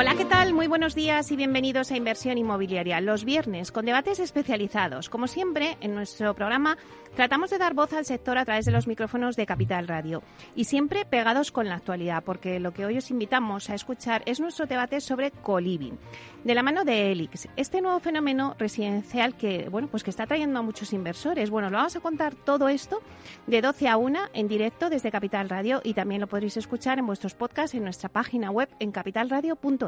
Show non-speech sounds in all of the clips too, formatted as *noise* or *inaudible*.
Hola, ¿qué tal? Muy buenos días y bienvenidos a Inversión Inmobiliaria. Los viernes con debates especializados. Como siempre, en nuestro programa tratamos de dar voz al sector a través de los micrófonos de Capital Radio y siempre pegados con la actualidad, porque lo que hoy os invitamos a escuchar es nuestro debate sobre coliving, de la mano de Elix, este nuevo fenómeno residencial que, bueno, pues que está trayendo a muchos inversores. Bueno, lo vamos a contar todo esto de 12 a 1 en directo desde Capital Radio y también lo podréis escuchar en vuestros podcasts en nuestra página web en capitalradio.es.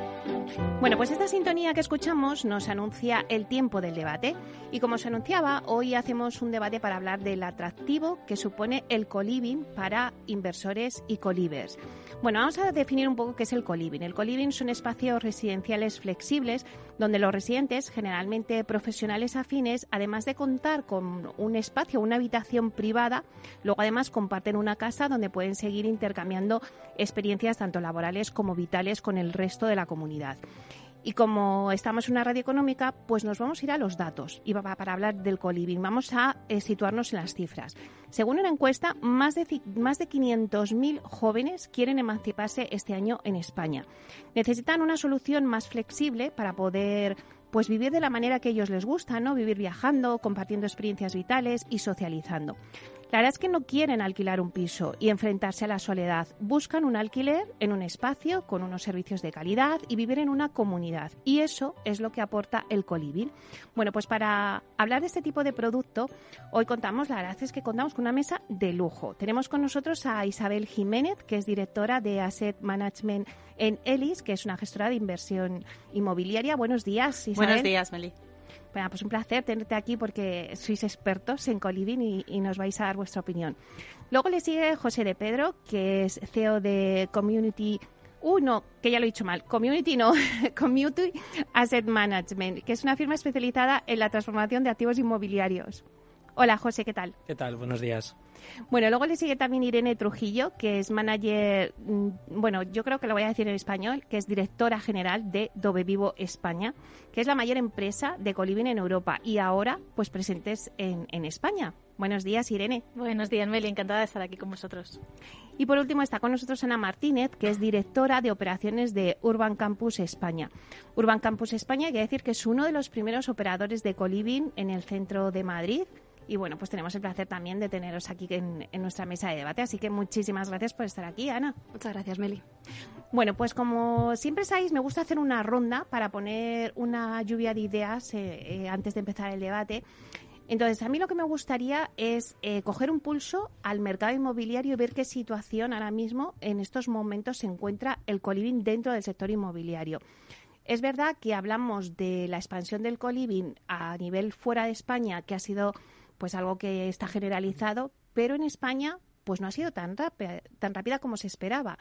Bueno, pues esta sintonía que escuchamos nos anuncia el tiempo del debate y como se anunciaba, hoy hacemos un debate para hablar del atractivo que supone el coliving para inversores y colivers. Bueno, vamos a definir un poco qué es el coliving. El coliving son espacios residenciales flexibles donde los residentes, generalmente profesionales afines, además de contar con un espacio, una habitación privada, luego además comparten una casa donde pueden seguir intercambiando experiencias tanto laborales como vitales con el resto de la comunidad. Y como estamos en una radio económica, pues nos vamos a ir a los datos y para hablar del coliving. Vamos a eh, situarnos en las cifras. Según una encuesta, más de, más de 500.000 jóvenes quieren emanciparse este año en España. Necesitan una solución más flexible para poder pues vivir de la manera que ellos les gusta, ¿no? Vivir viajando, compartiendo experiencias vitales y socializando. La verdad es que no quieren alquilar un piso y enfrentarse a la soledad. Buscan un alquiler en un espacio con unos servicios de calidad y vivir en una comunidad. Y eso es lo que aporta el coliving. Bueno, pues para hablar de este tipo de producto, hoy contamos, la verdad es que contamos con una mesa de lujo. Tenemos con nosotros a Isabel Jiménez, que es directora de Asset Management en Elis, que es una gestora de inversión inmobiliaria. Buenos días, Isabel. Buenos días, Meli. Bueno, pues un placer tenerte aquí porque sois expertos en coliving y, nos vais a dar vuestra opinión. Luego le sigue José de Pedro, que es CEO de Community uno, que ya lo he dicho mal, Community no, *laughs* Community Asset Management, que es una firma especializada en la transformación de activos inmobiliarios. Hola, José, ¿qué tal? ¿Qué tal? Buenos días. Bueno, luego le sigue también Irene Trujillo, que es manager, mm, bueno, yo creo que lo voy a decir en español, que es directora general de Dove Vivo España, que es la mayor empresa de coliving en Europa y ahora pues presentes en, en España. Buenos días, Irene. Buenos días, Meli. Encantada de estar aquí con vosotros. Y por último está con nosotros Ana Martínez, que es directora de operaciones de Urban Campus España. Urban Campus España, quiere decir que es uno de los primeros operadores de coliving en el centro de Madrid y bueno, pues tenemos el placer también de teneros aquí en, nuestra mesa de debate. Así que muchísimas gracias por estar aquí, Ana. Muchas gracias, Meli. Bueno, pues como siempre sabéis, me gusta hacer una ronda para poner una lluvia de ideas eh, eh, antes de empezar el debate. Entonces, a mí lo que me gustaría es eh, coger un pulso al mercado inmobiliario y ver qué situación ahora mismo, en estos momentos, se encuentra el coliving dentro del sector inmobiliario. Es verdad que hablamos de la expansión del coliving a nivel fuera de España, que ha sido pues algo que está generalizado, pero en España pues no ha sido tan rápida, tan rápida como se esperaba.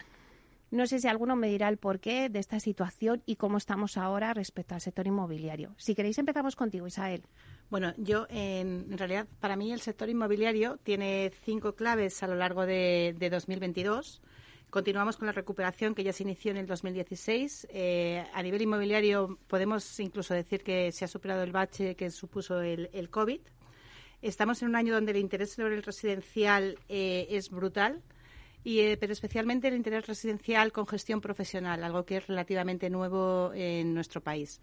No sé si alguno me dirá el porqué de esta situación y cómo estamos ahora respecto al sector inmobiliario. Si queréis empezamos contigo, Isabel. Bueno, yo en, realidad para mí el sector inmobiliario tiene cinco claves a lo largo de, 2022. Continuamos con la recuperación que ya se inició en el 2016. Eh, a nivel inmobiliario podemos incluso decir que se ha superado el bache que supuso el COVID. Estamos en un año donde el interés sobre el residencial eh, es brutal, y, eh, pero especialmente el interés residencial con gestión profesional, algo que es relativamente nuevo en nuestro país.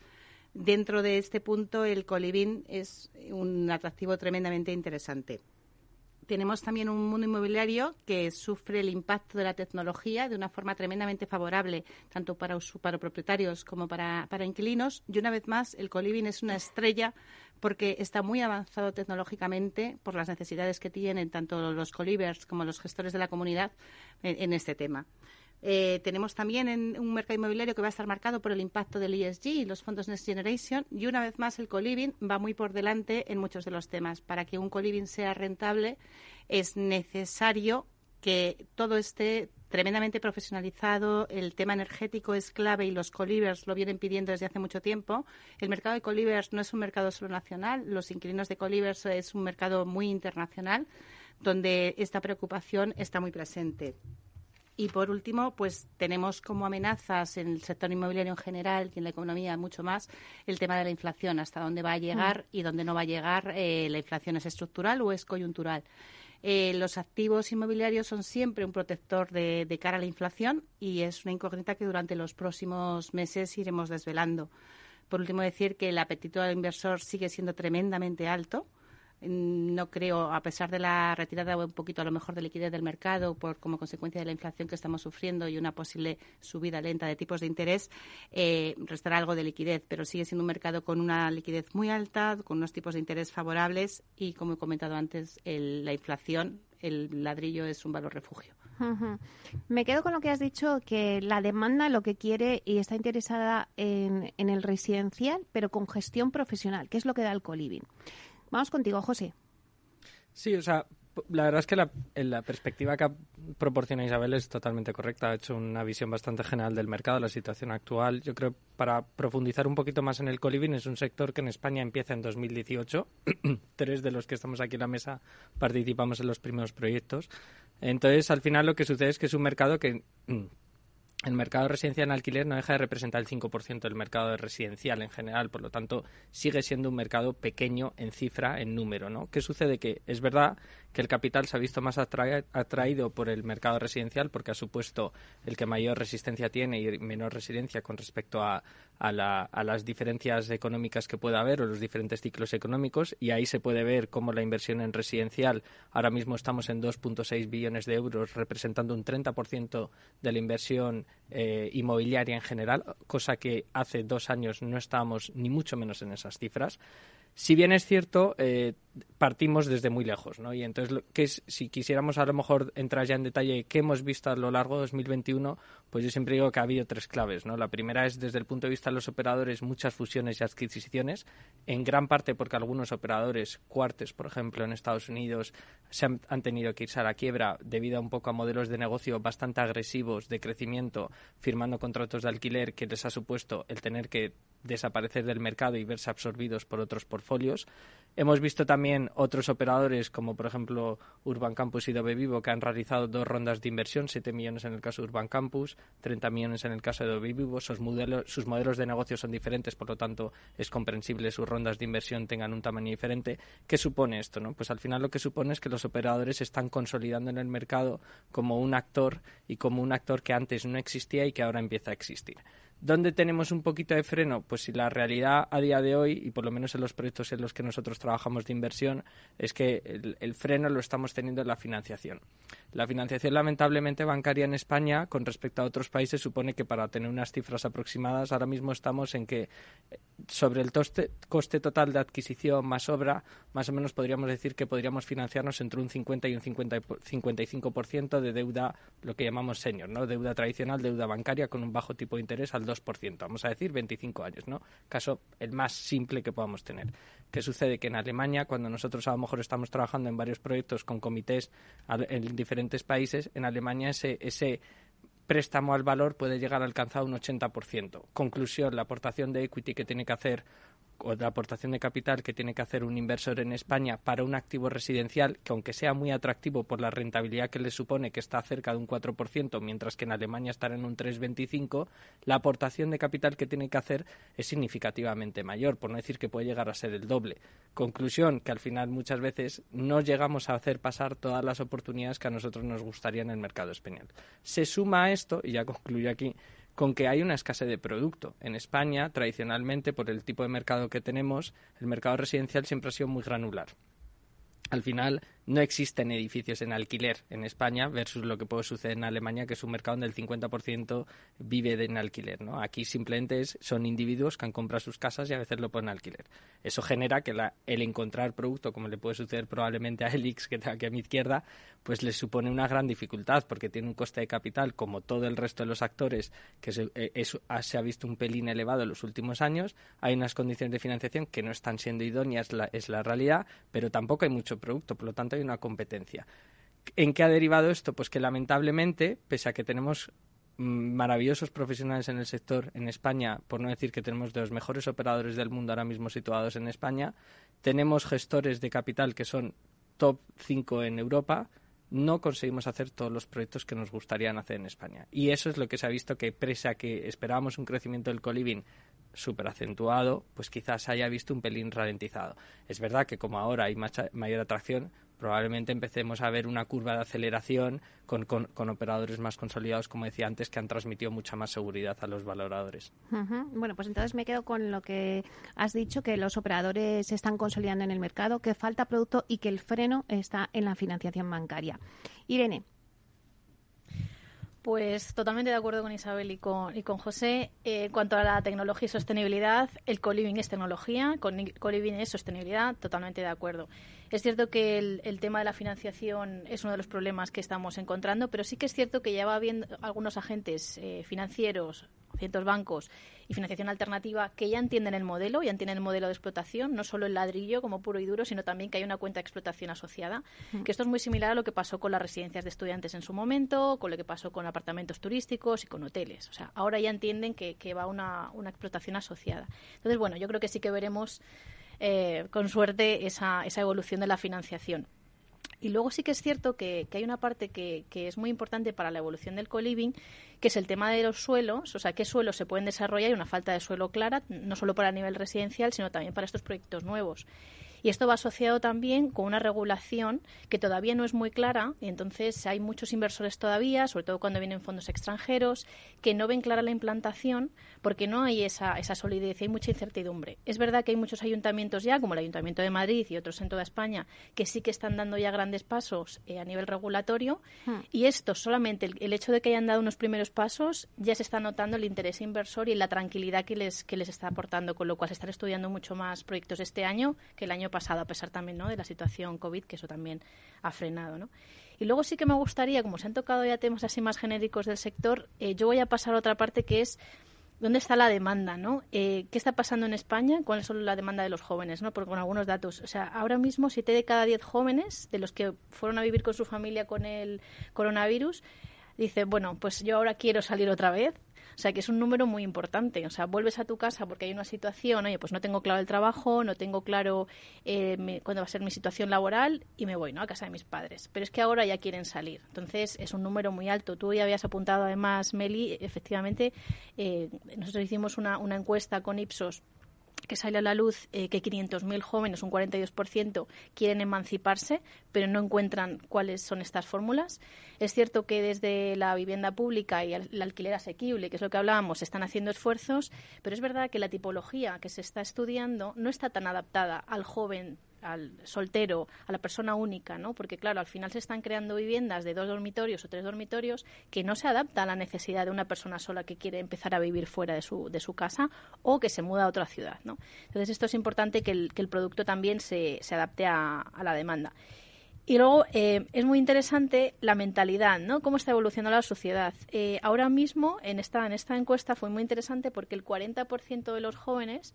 Dentro de este punto, el coliving es un atractivo tremendamente interesante. tenemos también un mundo inmobiliario que sufre el impacto de la tecnología de una forma tremendamente favorable, tanto para, propietarios como para, para inquilinos. Y una vez más, el coliving es una estrella porque está muy avanzado tecnológicamente por las necesidades que tienen tanto los colivers como los gestores de la comunidad en este tema. Eh, tenemos también en un mercado inmobiliario que va a estar marcado por el impacto del ESG y los fondos Next Generation. Y una vez más, el coliving va muy por delante en muchos de los temas. Para que un coliving sea rentable, es necesario que todo esté tremendamente profesionalizado. El tema energético es clave y los colivers lo vienen pidiendo desde hace mucho tiempo. El mercado de colivers no es un mercado solo nacional. Los inquilinos de colivers es un mercado muy internacional donde esta preocupación está muy presente. Y por último, pues tenemos como amenazas en el sector inmobiliario en general y en la economía mucho más el tema de la inflación, hasta dónde va a llegar mm. y dónde no va a llegar. Eh, la inflación es estructural o es coyuntural. Eh, los activos inmobiliarios son siempre un protector de, de, cara a la inflación y es una incógnita que durante los próximos meses iremos desvelando. Por último, decir que el apetito del inversor sigue siendo tremendamente alto no creo, a pesar de la retirada un poquito a lo mejor de liquidez del mercado por como consecuencia de la inflación que estamos sufriendo y una posible subida lenta de tipos de interés, eh, restará algo de liquidez, pero sigue siendo un mercado con una liquidez muy alta, con unos tipos de interés favorables y, como he comentado antes, la inflación, el ladrillo es un valor refugio. Me quedo con lo que has dicho, que la demanda lo que quiere y está interesada en, en el residencial, pero con gestión profesional, que es lo que da el coliving. Vamos contigo, José. Sí, o sea, la verdad es que la, la, perspectiva que proporciona Isabel es totalmente correcta. Ha hecho una visión bastante general del mercado, la situación actual. Yo creo, para profundizar un poquito más en el coliving, es un sector que en España empieza en 2018. *clears throat* Tres de los que estamos aquí en la mesa participamos en los primeros proyectos. Entonces, al final lo que sucede es que es un mercado que el mercado residencial en alquiler no deja de representar el 5% del mercado residencial en general, por lo tanto sigue siendo un mercado pequeño en cifra, en número, ¿no? ¿Qué sucede? Que es verdad que el capital se ha visto más atraído por el mercado residencial porque ha supuesto el que mayor resistencia tiene y menor residencia con respecto a, las diferencias económicas que pueda haber o los diferentes ciclos económicos y ahí se puede ver cómo la inversión en residencial ahora mismo estamos en 2.6 billones de euros representando un 30% de la inversión eh, inmobiliaria en general, cosa que hace dos años no estábamos ni mucho menos en esas cifras. Si bien es cierto, eh, partimos desde muy lejos, ¿no? Y entonces, ¿qué si quisiéramos a lo mejor entrar ya en detalle qué hemos visto a lo largo de 2021, pues yo siempre digo que ha habido tres claves, ¿no? La primera es desde el punto de vista de los operadores, muchas fusiones y adquisiciones, en gran parte porque algunos operadores, cuartes, por ejemplo, en Estados Unidos, se han, han tenido que irse a la quiebra debido a un poco a modelos de negocio bastante agresivos de crecimiento, firmando contratos de alquiler que les ha supuesto el tener que desaparecer del mercado y verse absorbidos por otros portfolios. Hemos visto también otros operadores, como por ejemplo Urban Campus y Dove Vivo, que han realizado dos rondas de inversión, 7 millones en el caso de Urban Campus, 30 millones en el caso de Dove Vivo. Sus modelos, de negocio son diferentes, por lo tanto es comprensible sus rondas de inversión tengan un tamaño diferente. ¿Qué supone esto? No? Pues al final lo que supone es que los operadores están consolidando en el mercado como un actor y como un actor que antes no existía y que ahora empieza a existir. ¿Dónde tenemos un poquito de freno? Pues si la realidad a día de hoy, y por lo menos en los proyectos en los que nosotros trabajamos de inversión, es que el, freno lo estamos teniendo en la financiación. La financiación, lamentablemente, bancaria en España, con respecto a otros países, supone que para tener unas cifras aproximadas, ahora mismo estamos en que eh, sobre el coste total de adquisición más obra, más o menos podríamos decir que podríamos financiarnos entre un 50 y un 50, 55% de deuda, lo que llamamos senior, ¿no? Deuda tradicional, deuda bancaria con un bajo tipo de interés al 2%, vamos a decir 25 años, ¿no? Caso el más simple que podamos tener. ¿Qué sucede? Que en Alemania, cuando nosotros a lo mejor estamos trabajando en varios proyectos con comités en diferentes países, en Alemania ese, ese préstamo al valor puede llegar a alcanzar un 80%. Conclusión, la aportación de equity que tiene que hacer o la aportación de capital que tiene que hacer un inversor en España para un activo residencial que aunque sea muy atractivo por la rentabilidad que le supone que está cerca de un 4%, mientras que en Alemania estará en un 3,25, la aportación de capital que tiene que hacer es significativamente mayor, por no decir que puede llegar a ser el doble. Conclusión, que al final muchas veces no llegamos a hacer pasar todas las oportunidades que a nosotros nos gustaría en el mercado español. Se suma a esto, y ya concluyo aquí, con que hay una escasez de producto. En España, tradicionalmente, por el tipo de mercado que tenemos, el mercado residencial siempre ha sido muy granular. Al final, no existen edificios en alquiler en España versus lo que puede suceder en Alemania, que es un mercado donde el 50% vive en alquiler. ¿no? Aquí simplemente son individuos que han comprado sus casas y a veces lo ponen en alquiler. Eso genera que el encontrar producto, como le puede suceder probablemente a Elix, que está aquí a mi izquierda, pues les supone una gran dificultad porque tiene un coste de capital, como todo el resto de los actores, que se, eh, se ha visto un pelín elevado en los últimos años. Hay unas condiciones de financiación que no están siendo idóneas, la, es la realidad, pero tampoco hay mucho producto. Por lo tanto, hay una competencia. ¿En qué ha derivado esto? Pues que lamentablemente, pese a que tenemos mm, maravillosos profesionales en el sector en España, por no decir que tenemos de los mejores operadores del mundo ahora mismo situados en España, tenemos gestores de capital que son top 5 en Europa, no conseguimos hacer todos los proyectos que nos gustarían hacer en España. Y eso es lo que se ha visto que, pese a que esperábamos un crecimiento del coliving súper acentuado, pues quizás haya visto un pelín ralentizado. Es verdad que como ahora hay mayor atracción, probablemente empecemos a ver una curva de aceleración con, con, operadores más consolidados, como decía antes, que han transmitido mucha más seguridad a los valoradores. Bueno, pues entonces me quedo con lo que has dicho, que los operadores se están consolidando en el mercado, que falta producto y que el freno está en la financiación bancaria. Irene. Pues totalmente de acuerdo con Isabel y con, y con José. Eh, en cuanto a la tecnología y sostenibilidad, el co-living es tecnología, co-living es sostenibilidad, totalmente de acuerdo. Es cierto que el, tema de la financiación es uno de los problemas que estamos encontrando, pero sí que es cierto que ya va habiendo algunos agentes eh, financieros, ciertos bancos y financiación alternativa que ya entienden el modelo, ya entienden el modelo de explotación, no solo el ladrillo como puro y duro, sino también que hay una cuenta de explotación asociada. Que esto es muy similar a lo que pasó con las residencias de estudiantes en su momento, con lo que pasó con apartamentos turísticos y con hoteles. O sea, ahora ya entienden que, que va una, una explotación asociada. Entonces, bueno, yo creo que sí que veremos eh, con suerte esa, esa evolución de la financiación. Y luego sí que es cierto que, hay una parte que, que, es muy importante para la evolución del co-living, que es el tema de los suelos, o sea, qué suelos se pueden desarrollar y una falta de suelo clara, no solo para el nivel residencial, sino también para estos proyectos nuevos. Y esto va asociado también con una regulación que todavía no es muy clara y entonces hay muchos inversores todavía, sobre todo cuando vienen fondos extranjeros, que no ven clara la implantación porque no hay esa, esa solidez y hay mucha incertidumbre. Es verdad que hay muchos ayuntamientos ya, como el Ayuntamiento de Madrid y otros en toda España, que sí que están dando ya grandes pasos eh, a nivel regulatorio hmm. y esto solamente el, hecho de que hayan dado unos primeros pasos ya se está notando el interés inversor y la tranquilidad que les, que les está aportando, con lo cual se están estudiando mucho más proyectos este año que el año pasado, a pesar también ¿no? de la situación COVID, que eso también ha frenado. ¿no? Y luego sí que me gustaría, como se han tocado ya temas así más genéricos del sector, eh, yo voy a pasar a otra parte que es dónde está la demanda, ¿no? Eh, ¿Qué está pasando en España? ¿Cuál es la demanda de los jóvenes, no? Porque con algunos datos, o sea, ahora mismo siete de cada diez jóvenes de los que fueron a vivir con su familia con el coronavirus dicen, bueno, pues yo ahora quiero salir otra vez o sea, que es un número muy importante. O sea, vuelves a tu casa porque hay una situación, oye, pues no tengo claro el trabajo, no tengo claro eh, cuándo va a ser mi situación laboral y me voy, ¿no? A casa de mis padres. Pero es que ahora ya quieren salir. Entonces, es un número muy alto. Tú ya habías apuntado además, Meli, efectivamente, eh, nosotros hicimos una, una encuesta con Ipsos que sale a la luz eh, que 500.000 jóvenes, un 42%, quieren emanciparse, pero no encuentran cuáles son estas fórmulas. Es cierto que desde la vivienda pública y el alquiler asequible, que es lo que hablábamos, están haciendo esfuerzos, pero es verdad que la tipología que se está estudiando no está tan adaptada al joven al soltero, a la persona única, ¿no? Porque claro, al final se están creando viviendas de dos dormitorios o tres dormitorios que no se adapta a la necesidad de una persona sola que quiere empezar a vivir fuera de su, de su casa o que se muda a otra ciudad, ¿no? Entonces esto es importante que el, que el producto también se, se adapte a, la demanda. Y luego eh, es muy interesante la mentalidad, ¿no? Cómo está evolucionando la sociedad. Eh, ahora mismo, en esta, en esta encuesta fue muy interesante porque el 40% de los jóvenes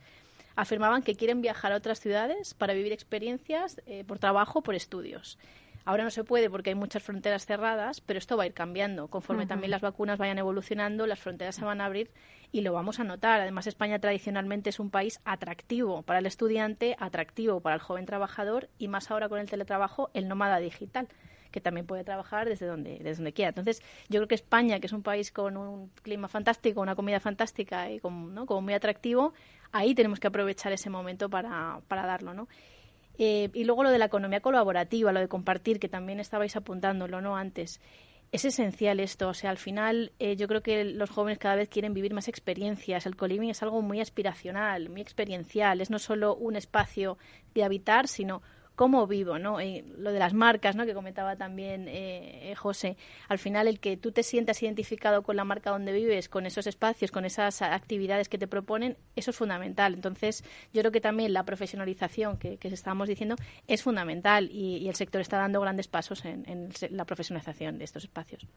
afirmaban que quieren viajar a otras ciudades para vivir experiencias eh, por trabajo, por estudios. Ahora no se puede porque hay muchas fronteras cerradas, pero esto va a ir cambiando. Conforme también las vacunas vayan evolucionando, las fronteras se van a abrir y lo vamos a notar. Además, España tradicionalmente es un país atractivo para el estudiante, atractivo para el joven trabajador y más ahora con el teletrabajo, el nómada digital que también puede trabajar desde donde, desde donde quiera. Entonces, yo creo que España, que es un país con un clima fantástico, una comida fantástica y como muy atractivo, ahí tenemos que aprovechar ese momento para, para darlo, ¿no? Eh, y luego lo de la economía colaborativa, lo de compartir, que también estabais apuntándolo, ¿no? Antes. Es esencial esto, o sea, al final eh, yo creo que los jóvenes cada vez quieren vivir más experiencias. El coliving es algo muy aspiracional, muy experiencial. Es no solo un espacio de habitar, sino cómo vivo, ¿no? lo de las marcas, ¿no? Que comentaba también eh, José. Al final, el que tú te sientas identificado con la marca donde vives, con esos espacios, con esas actividades que te proponen, eso es fundamental. Entonces, yo creo que también la profesionalización que, que estábamos diciendo es fundamental y, el sector está dando grandes pasos en, la profesionalización de estos espacios.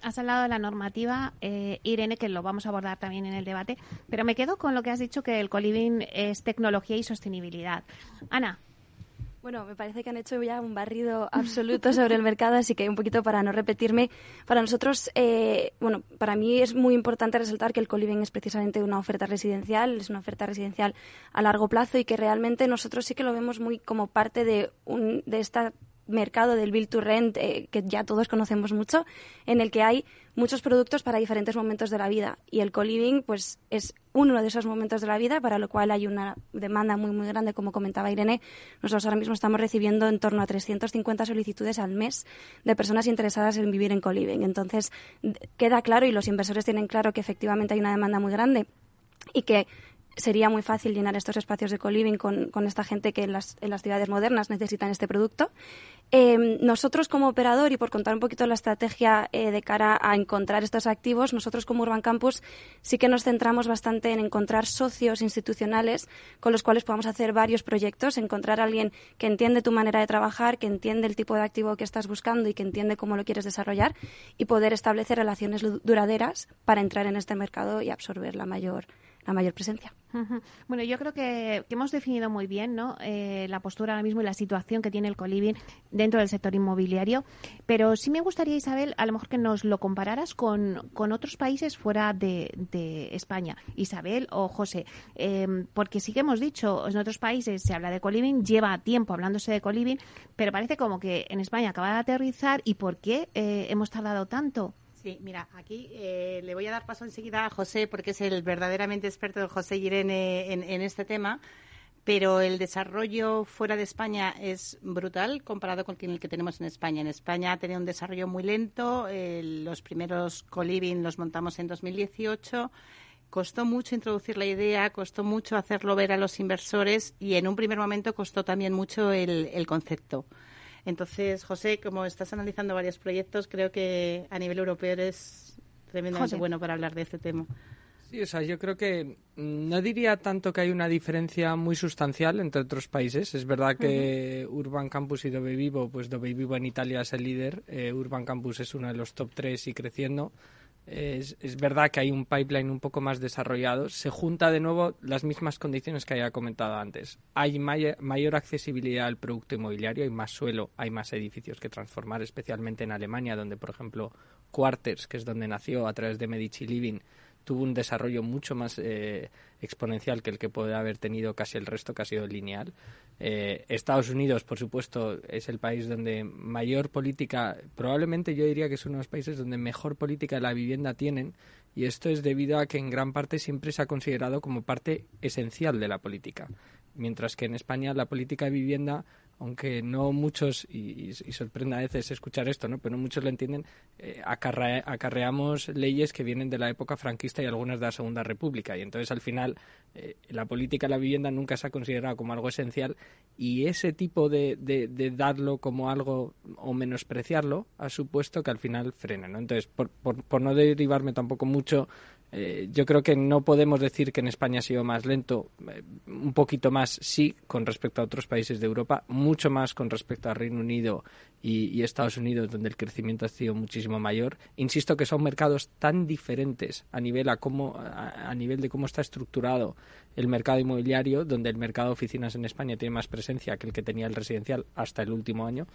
Has hablado de la normativa, eh, Irene, que lo vamos a abordar también en el debate, pero me quedo con lo que has dicho que el coliving es tecnología y sostenibilidad. Ana. Bueno, me parece que han hecho ya un barrido absoluto sobre el mercado, así que un poquito para no repetirme. Para nosotros, eh, bueno, para mí es muy importante resaltar que el coliving es precisamente una oferta residencial, es una oferta residencial a largo plazo y que realmente nosotros sí que lo vemos muy como parte de, un, de esta mercado del build to rent eh, que ya todos conocemos mucho, en el que hay muchos productos para diferentes momentos de la vida. Y el co-living pues es uno de esos momentos de la vida para lo cual hay una demanda muy muy grande como comentaba Irene. Nosotros ahora mismo estamos recibiendo en torno a 350 solicitudes al mes de personas interesadas en vivir en co-living. Entonces queda claro y los inversores tienen claro que efectivamente hay una demanda muy grande y que sería muy fácil llenar estos espacios de co-living con, esta gente que en las, ciudades modernas necesitan este producto. Eh, nosotros como operador, y por contar un poquito la estrategia eh, de cara a encontrar estos activos, nosotros como Urban Campus sí que nos centramos bastante en encontrar socios institucionales con los cuales podamos hacer varios proyectos, encontrar alguien que entiende tu manera de trabajar, que entiende el tipo de activo que estás buscando y que entiende cómo lo quieres desarrollar y poder establecer relaciones duraderas para entrar en este mercado y absorber la mayor la mayor presencia. Bueno, yo creo que, hemos definido muy bien ¿no? Eh, la postura ahora mismo y la situación que tiene el coliving dentro del sector inmobiliario, pero sí me gustaría, Isabel, a lo mejor que nos lo compararas con, con otros países fuera de, España. Isabel o José, em, porque sí que hemos dicho, en otros países se habla de coliving, lleva tiempo hablándose de coliving, pero parece como que en España acaba de aterrizar y ¿por qué eh, hemos tardado tanto? Sí, mira, aquí eh, le voy a dar paso enseguida a José, porque es el verdaderamente experto de José Irene en, este tema, pero el desarrollo fuera de España es brutal comparado con el que tenemos en España. En España ha tenido un desarrollo muy lento, los primeros coliving los montamos en 2018 costó mucho introducir la idea, costó mucho hacerlo ver a los inversores y en un primer momento costó también mucho el concepto. Entonces, José, como estás analizando varios proyectos, creo que a nivel europeo eres tremendamente bueno para hablar de este tema. Sí, o sea, yo creo que no diría tanto que hay una diferencia muy sustancial entre otros países. Es verdad que Urban Campus y Dove Vivo, pues Dove Vivo en Italia es el líder, eh, Urban Campus es uno de los top tres y creciendo. Es, verdad que hay un pipeline un poco más desarrollado. Se junta de nuevo las mismas condiciones que había comentado antes. Hay mayor accesibilidad al producto inmobiliario, hay más suelo, hay más edificios que transformar, especialmente en Alemania, donde, por ejemplo, Quarters, que es donde nació a través de Medici Living, tuvo un desarrollo mucho más eh, exponencial que el que puede haber tenido casi el resto, que ha sido lineal. Eh, Estados Unidos, por supuesto, es el país donde mayor política, probablemente yo diría que es uno de los países donde mejor política de la vivienda tienen, y esto es debido a que en gran parte siempre se ha considerado como parte esencial de la política, mientras que en España la política de vivienda aunque no muchos, y, sorprende a veces escuchar esto, ¿no? pero no muchos lo entienden, eh, acarreamos leyes que vienen de la época franquista y algunas de la Segunda República. Y entonces, al final, eh, la política de la vivienda nunca se ha considerado como algo esencial y ese tipo de, darlo como algo o menospreciarlo ha supuesto que al final frena. ¿no? Entonces, por, por no derivarme tampoco mucho eh, yo creo que no podemos decir que en España ha sido más lento, eh, un poquito más sí con respecto a otros países de Europa, mucho más con respecto a Reino Unido y, Estados Unidos, donde el crecimiento ha sido muchísimo mayor. Insisto que son mercados tan diferentes a nivel, a cómo, a, nivel de cómo está estructurado el mercado inmobiliario, donde el mercado de oficinas en España tiene más presencia que el que tenía el residencial hasta el último año,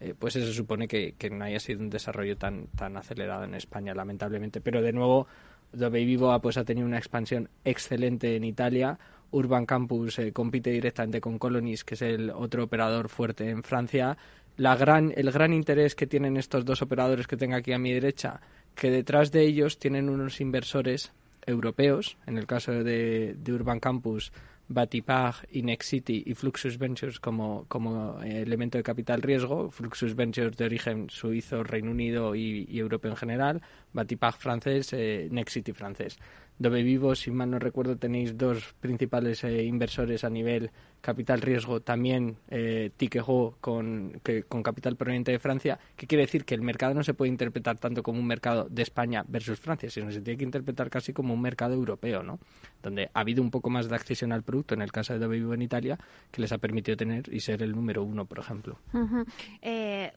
eh, pues eso supone que, que no haya sido un desarrollo tan, tan acelerado en España, lamentablemente. Pero de nuevo, Dove Vivo pues, ha tenido una expansión excelente en Italia. Urban Campus eh, compite directamente con Colonies, que es el otro operador fuerte en Francia. La gran, el gran interés que tienen estos dos operadores que tengo aquí a mi derecha, que detrás de ellos tienen unos inversores europeos, en el caso de Urban Campus, Batipag, Inexity y Fluxus Ventures como, como elemento de capital riesgo. Fluxus Ventures de origen suizo, Reino Unido y, europeo en general. Batipag francés, eh, Nexity francés. Dove Vivo, si mal no recuerdo, tenéis dos principales eh, inversores a nivel capital riesgo, también eh, con, con capital proveniente de Francia, que quiere decir que el mercado no se puede interpretar tanto como un mercado de España versus Francia, sino se tiene que interpretar casi como un mercado europeo, ¿no? Donde ha habido un poco más de accesión al producto en el caso de Vivo en Italia, que les ha permitido tener y ser el número uno, por ejemplo. Eh,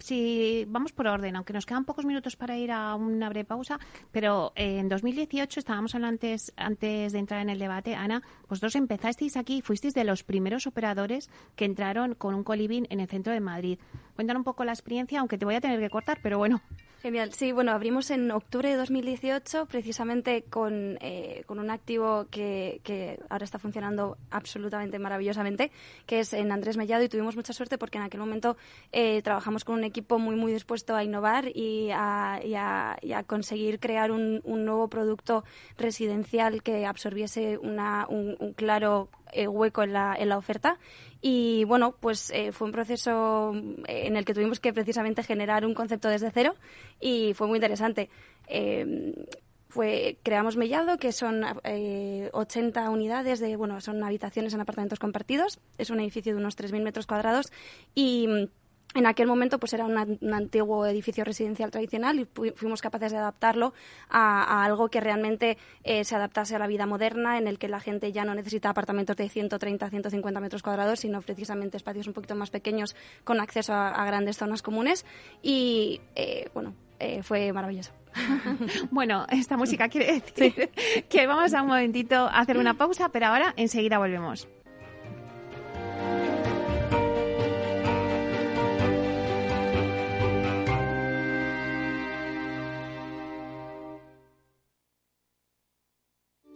si vamos por orden, aunque nos quedan pocos minutos para ir a una breve pausa, pero en 2018 estábamos hablando antes, antes de entrar en el debate, Ana, vosotros empezasteis aquí, fuisteis de los primeros operadores que entraron con un colibín en el centro de Madrid. Cuéntanos un poco la experiencia, aunque te voy a tener que cortar, pero bueno. Genial. Sí, bueno, abrimos en octubre de 2018 precisamente con, eh, con un activo que, que, ahora está funcionando absolutamente maravillosamente, que es en Andrés Mellado y tuvimos mucha suerte porque en aquel momento eh, trabajamos con un equipo muy, muy dispuesto a innovar y a, a, conseguir crear un, un, nuevo producto residencial que absorbiese una, un, un claro eh, hueco en la, en la oferta. Y bueno, pues eh, fue un proceso eh, en el que tuvimos que precisamente generar un concepto desde cero y fue muy interesante. fue, creamos Mellado, que son 80 unidades de, bueno, son habitaciones en apartamentos compartidos. Es un edificio de unos 3.000 metros cuadrados y en aquel momento pues era un antiguo edificio residencial tradicional y fuimos capaces de adaptarlo a, algo que realmente eh, se adaptase a la vida moderna, en el que la gente ya no necesita apartamentos de 130, 150 metros cuadrados, sino precisamente espacios un poquito más pequeños con acceso a, grandes zonas comunes. Y eh, bueno, eh, fue maravilloso. *laughs* bueno, esta música quiere decir que vamos a un momentito a hacer una pausa, pero ahora enseguida volvemos.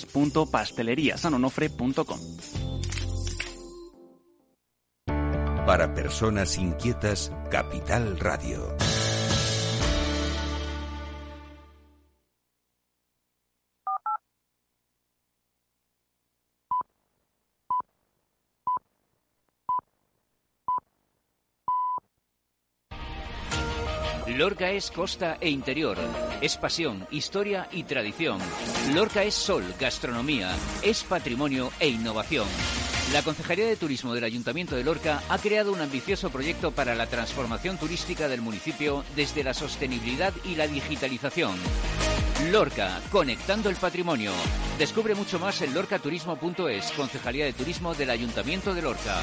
www.pasteleriasanonofre.com. Para personas inquietas, Capital Radio. Lorca es costa e interior, es pasión, historia y tradición. Lorca es sol, gastronomía, es patrimonio e innovación. La Concejalía de Turismo del Ayuntamiento de Lorca ha creado un ambicioso proyecto para la transformación turística del municipio desde la sostenibilidad y la digitalización. Lorca, conectando el patrimonio. Descubre mucho más en lorcaturismo.es, Concejalía de Turismo del Ayuntamiento de Lorca.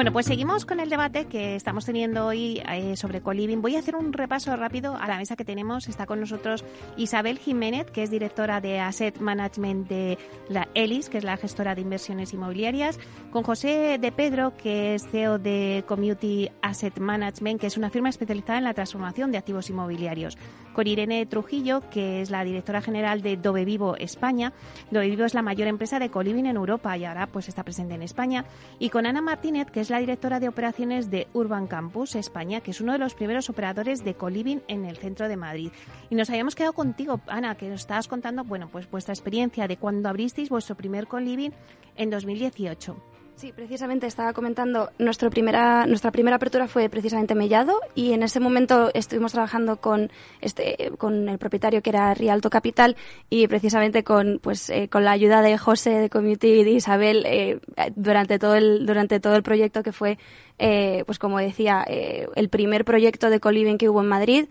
Bueno, pues seguimos con el debate que estamos teniendo hoy eh, sobre coliving. Voy a hacer un repaso rápido a la mesa que tenemos. Está con nosotros Isabel Jiménez, que es directora de Asset Management de la ELIS, que es la gestora de inversiones inmobiliarias. Con José de Pedro, que es CEO de Community Asset Management, que es una firma especializada en la transformación de activos inmobiliarios. Con Irene Trujillo, que es la directora general de Dove Vivo España. Dove Vivo es la mayor empresa de coliving en Europa y ahora pues está presente en España. Y con Ana Martínez, que es la directora de operaciones de Urban Campus España, que es uno de los primeros operadores de coliving en el centro de Madrid. Y nos habíamos quedado contigo, Ana, que nos estabas contando, bueno, pues vuestra experiencia de cuando abristeis vuestro primer coliving en 2018. Sí, precisamente estaba comentando, nuestro primera, nuestra primera apertura fue precisamente Mellado y en ese momento estuvimos trabajando con, este, con el propietario que era Rialto Capital y precisamente con, pues, eh, con la ayuda de José, de Community y de Isabel eh, durante, todo el, durante todo el proyecto que fue, eh, pues como decía, el primer proyecto de coliving que hubo en Madrid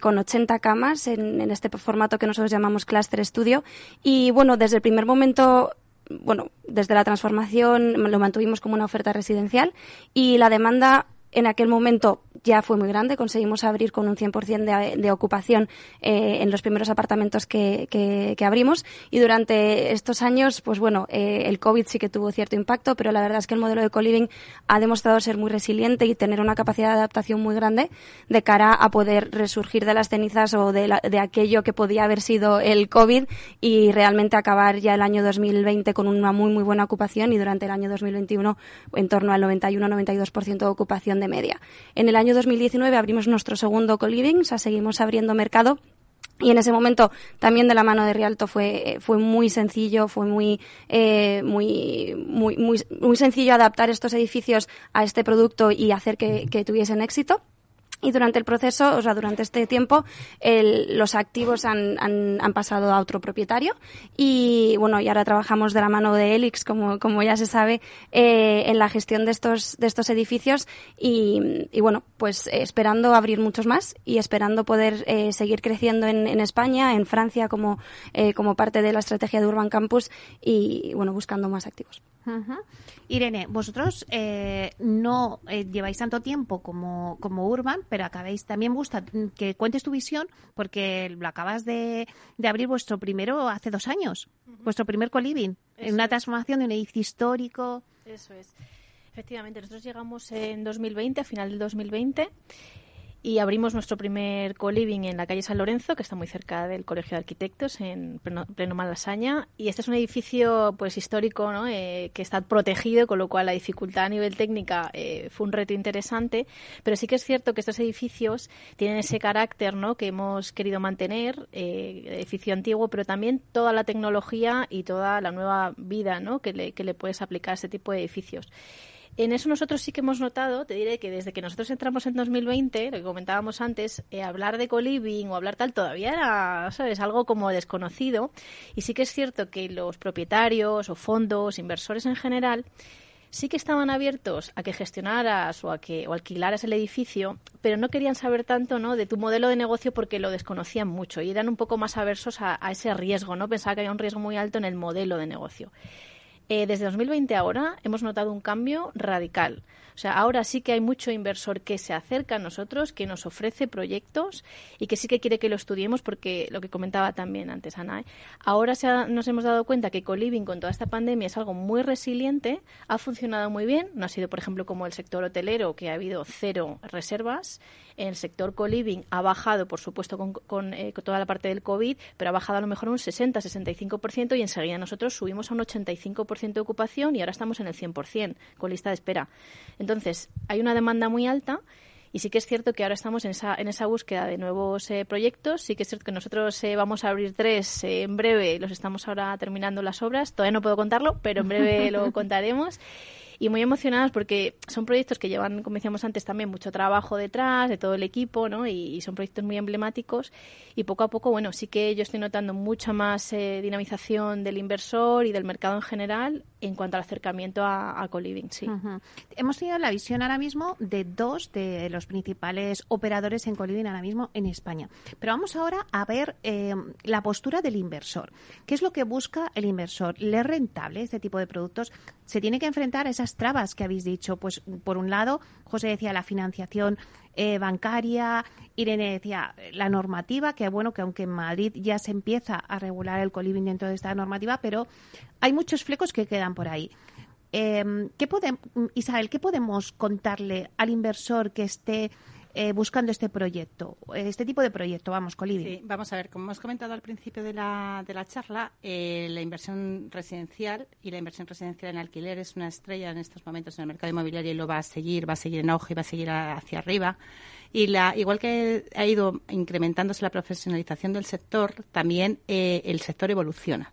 con 80 camas en, en este formato que nosotros llamamos Cluster Studio. Y bueno, desde el primer momento bueno, desde la transformación lo mantuvimos como una oferta residencial y la demanda en aquel momento ya fue muy grande, conseguimos abrir con un 100% de, de ocupación eh, en los primeros apartamentos que, que, abrimos y durante estos años, pues bueno, eh, el COVID sí que tuvo cierto impacto, pero la verdad es que el modelo de co-living ha demostrado ser muy resiliente y tener una capacidad de adaptación muy grande de cara a poder resurgir de las cenizas o de, de aquello que podía haber sido el COVID y realmente acabar ya el año 2020 con una muy, muy buena ocupación y durante el año 2021 en torno al 91-92% de ocupación de media. En el año 2019 abrimos nuestro segundo co-living, o sea, seguimos abriendo mercado y en ese momento también de la mano de Rialto fue, fue muy sencillo, fue muy, eh, muy, muy, muy, muy, sencillo adaptar estos edificios a este producto y hacer que, que tuviesen éxito. Y durante el proceso, o sea, durante este tiempo, el, los activos han, han, pasado a otro propietario y, bueno, y ahora trabajamos de la mano de Elix, como, como ya se sabe, eh, en la gestión de estos, de estos edificios y, bueno, pues esperando abrir muchos más y esperando poder eh, seguir creciendo en, España, en Francia, como, eh, como parte de la estrategia de Urban Campus y, bueno, buscando más activos. Irene, vosotros eh, no eh, lleváis tanto tiempo como, como Urban, pero acabáis, también gusta que cuentes tu visión, porque lo acabas de, de abrir vuestro primero hace dos años, vuestro primer coliving, en una transformación de un edificio histórico. Eso es. Efectivamente, nosotros llegamos en 2020, a final del 2020, y abrimos nuestro primer co-living en la calle San Lorenzo, que está muy cerca del Colegio de Arquitectos, en pleno, pleno Malasaña. Y este es un edificio pues histórico ¿no? eh, que está protegido, con lo cual la dificultad a nivel técnica eh, fue un reto interesante. Pero sí que es cierto que estos edificios tienen ese carácter ¿no? que hemos querido mantener, eh, edificio antiguo, pero también toda la tecnología y toda la nueva vida ¿no? que, le, que le puedes aplicar a este tipo de edificios. En eso nosotros sí que hemos notado, te diré que desde que nosotros entramos en 2020, lo que comentábamos antes, eh, hablar de coliving o hablar tal todavía era, ¿sabes?, algo como desconocido. Y sí que es cierto que los propietarios o fondos, inversores en general, sí que estaban abiertos a que gestionaras o a que o alquilaras el edificio, pero no querían saber tanto ¿no? de tu modelo de negocio porque lo desconocían mucho y eran un poco más aversos a, a ese riesgo, ¿no? Pensaba que había un riesgo muy alto en el modelo de negocio. Eh, desde 2020 ahora hemos notado un cambio radical. O sea, ahora sí que hay mucho inversor que se acerca a nosotros, que nos ofrece proyectos y que sí que quiere que lo estudiemos porque lo que comentaba también antes Ana, ¿eh? ahora se ha, nos hemos dado cuenta que Coliving con toda esta pandemia es algo muy resiliente, ha funcionado muy bien, no ha sido por ejemplo como el sector hotelero que ha habido cero reservas, el sector co-living ha bajado, por supuesto, con, con, eh, con, toda la parte del COVID, pero ha bajado a lo mejor un 60-65% y enseguida nosotros subimos a un 85% de ocupación y ahora estamos en el 100% con lista de espera. Entonces, hay una demanda muy alta Y sí que es cierto que ahora estamos en esa, en esa búsqueda de nuevos eh, proyectos. Sí que es cierto que nosotros eh, vamos a abrir tres eh, en breve. Los estamos ahora terminando las obras. Todavía no puedo contarlo, pero en breve *laughs* lo contaremos y muy emocionadas porque son proyectos que llevan, como decíamos antes, también mucho trabajo detrás de todo el equipo, ¿no? Y, son proyectos muy emblemáticos y poco a poco, bueno, sí que yo estoy notando mucha más eh, dinamización del inversor y del mercado en general en cuanto al acercamiento a, a Coliving, sí. Hemos tenido la visión ahora mismo de dos de los principales operadores en Coliving ahora mismo en España. Pero vamos ahora a ver eh, la postura del inversor. ¿Qué es lo que busca el inversor? ¿Le es rentable este tipo de productos? Se tiene que enfrentar a esas trabas que habéis dicho? Pues por un lado, José decía la financiación eh, bancaria, Irene decía la normativa, que bueno, que aunque en Madrid ya se empieza a regular el coliving dentro de esta normativa, pero hay muchos flecos que quedan por ahí. ¿qué Isabel, ¿qué podemos contarle al inversor que esté eh, buscando este proyecto, este tipo de proyecto, vamos, Colibri. Sí, vamos a ver, como hemos comentado al principio de la, de la charla, eh, la inversión residencial y la inversión residencial en alquiler es una estrella en estos momentos en el mercado inmobiliario y lo va a seguir, va a seguir en auge y va a seguir hacia arriba. Y la, igual que ha ido incrementándose la profesionalización del sector, también eh, el sector evoluciona.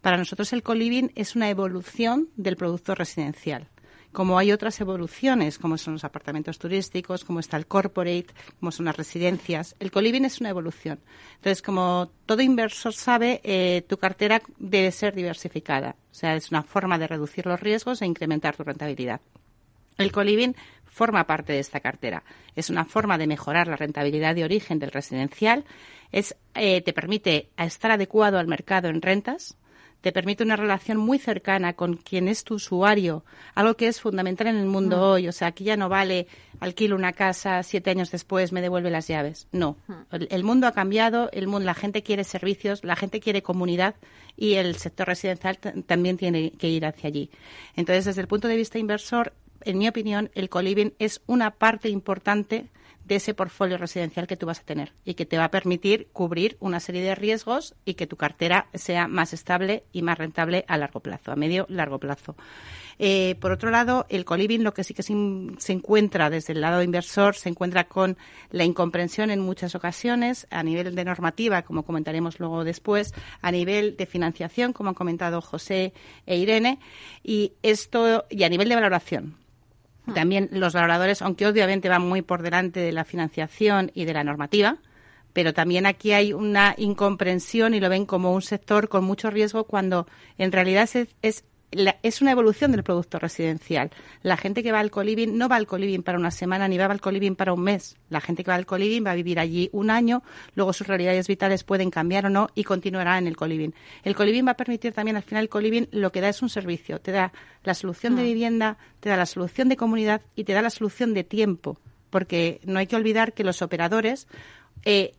Para nosotros el coliving es una evolución del producto residencial como hay otras evoluciones, como son los apartamentos turísticos, como está el corporate, como son las residencias. El coliving es una evolución. Entonces, como todo inversor sabe, eh, tu cartera debe ser diversificada. O sea, es una forma de reducir los riesgos e incrementar tu rentabilidad. El coliving forma parte de esta cartera. Es una forma de mejorar la rentabilidad de origen del residencial. Es, eh, te permite estar adecuado al mercado en rentas, te permite una relación muy cercana con quien es tu usuario, algo que es fundamental en el mundo mm. hoy. O sea, aquí ya no vale alquilo una casa, siete años después me devuelve las llaves. No, mm. el, mundo ha cambiado, el mundo, la gente quiere servicios, la gente quiere comunidad y el sector residencial también tiene que ir hacia allí. Entonces, desde el punto de vista inversor, en mi opinión, el coliving es una parte importante de ese portfolio residencial que tú vas a tener y que te va a permitir cubrir una serie de riesgos y que tu cartera sea más estable y más rentable a largo plazo, a medio largo plazo. Eh, por otro lado, el coliving lo que sí que se, se, encuentra desde el lado inversor, se encuentra con la incomprensión en muchas ocasiones a nivel de normativa, como comentaremos luego después, a nivel de financiación, como han comentado José e Irene, y esto y a nivel de valoración. También los valoradores, aunque obviamente van muy por delante de la financiación y de la normativa, pero también aquí hay una incomprensión y lo ven como un sector con mucho riesgo cuando en realidad es, es es una evolución del producto residencial. La gente que va al coliving no va al coliving para una semana ni va al coliving para un mes. La gente que va al coliving va a vivir allí un año, luego sus realidades vitales pueden cambiar o no y continuará en el coliving. El coliving va a permitir también, al final, el coliving lo que da es un servicio. Te da la solución de ah. vivienda, te da la solución de comunidad y te da la solución de tiempo. Porque no hay que olvidar que los operadores eh,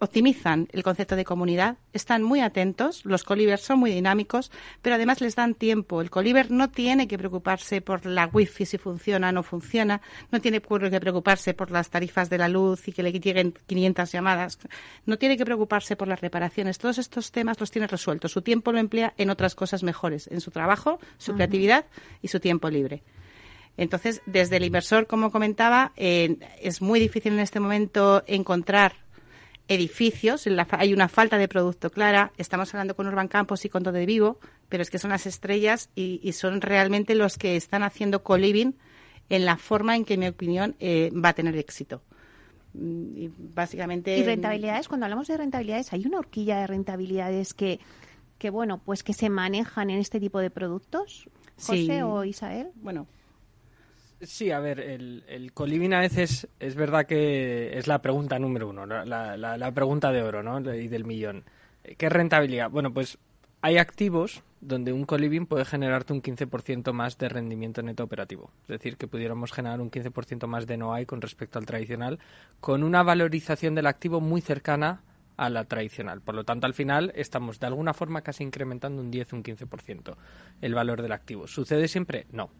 optimizan el concepto de comunidad, están muy atentos, los colivers son muy dinámicos, pero además les dan tiempo. El coliver no tiene que preocuparse por la wifi si funciona o no funciona, no tiene que preocuparse por las tarifas de la luz y que le lleguen 500 llamadas, no tiene que preocuparse por las reparaciones. Todos estos temas los tiene resueltos. Su tiempo lo emplea en otras cosas mejores, en su trabajo, su creatividad y su tiempo libre. Entonces, desde el inversor, como comentaba, eh, es muy difícil en este momento encontrar edificios, hay una falta de producto clara. Estamos hablando con Urban Campos y con Todo de Vivo, pero es que son las estrellas y, son realmente los que están haciendo co-living en la forma en que, en mi opinión, eh, va a tener éxito. Mm, y básicamente. ¿Y rentabilidades? Cuando hablamos de rentabilidades, ¿hay una horquilla de rentabilidades que, que bueno, pues que se manejan en este tipo de productos? José o Isael. Bueno, Sí, a ver, el, el a veces es verdad que es la pregunta número uno, la, la, pregunta de oro ¿no? y del millón. ¿Qué rentabilidad? Bueno, pues hay activos donde un coliving puede generarte un 15% más de rendimiento neto operativo. Es decir, que pudiéramos generar un 15% más de NOI con respecto al tradicional, con una valorización del activo muy cercana a la tradicional. Por lo tanto, al final estamos de alguna forma casi incrementando un 10, un 15% el valor del activo. ¿Sucede siempre? No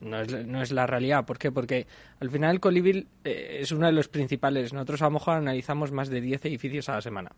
no es, no es la realidad. ¿Por qué? Porque al final el Colivil eh, es uno de los principales. Nosotros a lo mejor analizamos más de 10 edificios a la semana.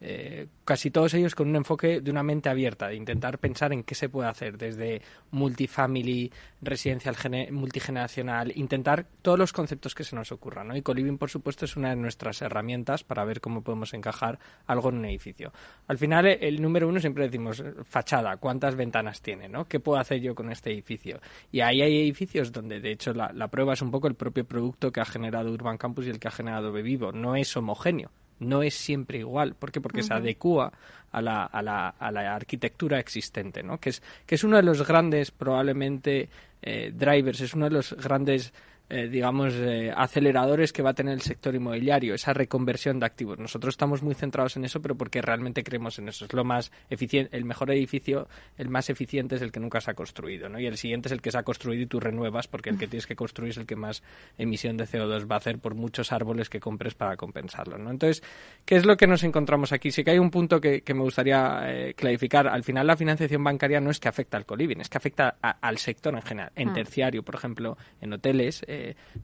Eh, casi todos ellos con un enfoque de una mente abierta, de intentar pensar en qué se puede hacer, desde multifamily, residencial multigeneracional, intentar todos los conceptos que se nos ocurran. ¿no? Y Coliving, por supuesto, es una de nuestras herramientas para ver cómo podemos encajar algo en un edificio. Al final, el número uno siempre decimos fachada, cuántas ventanas tiene, ¿no? ¿Qué puedo hacer yo con este edificio? Y ahí hay edificios donde, de hecho, la, prueba es un poco el propio producto que ha generado Urban Campus y el que ha generado Bevivo. No es homogéneo no es siempre igual. ¿Por qué? Porque se adecua a la, a, la, a la, arquitectura existente, ¿no? Que es, que es uno de los grandes, probablemente, eh, drivers, es uno de los grandes eh, digamos, eh, aceleradores que va a tener el sector inmobiliario, esa reconversión de activos. Nosotros estamos muy centrados en eso, pero porque realmente creemos en eso. Es lo más eficiente, el mejor edificio, el más eficiente es el que nunca se ha construido, ¿no? Y el siguiente es el que se ha construido y tú renuevas, porque el que tienes que construir es el que más emisión de CO2 va a hacer por muchos árboles que compres para compensarlo, ¿no? Entonces, ¿qué es lo que nos encontramos aquí? Sí que hay un punto que, me gustaría eh, clarificar. Al final, la financiación bancaria no es que afecta al coliving, es que afecta al sector en general. En terciario, por ejemplo, en hoteles,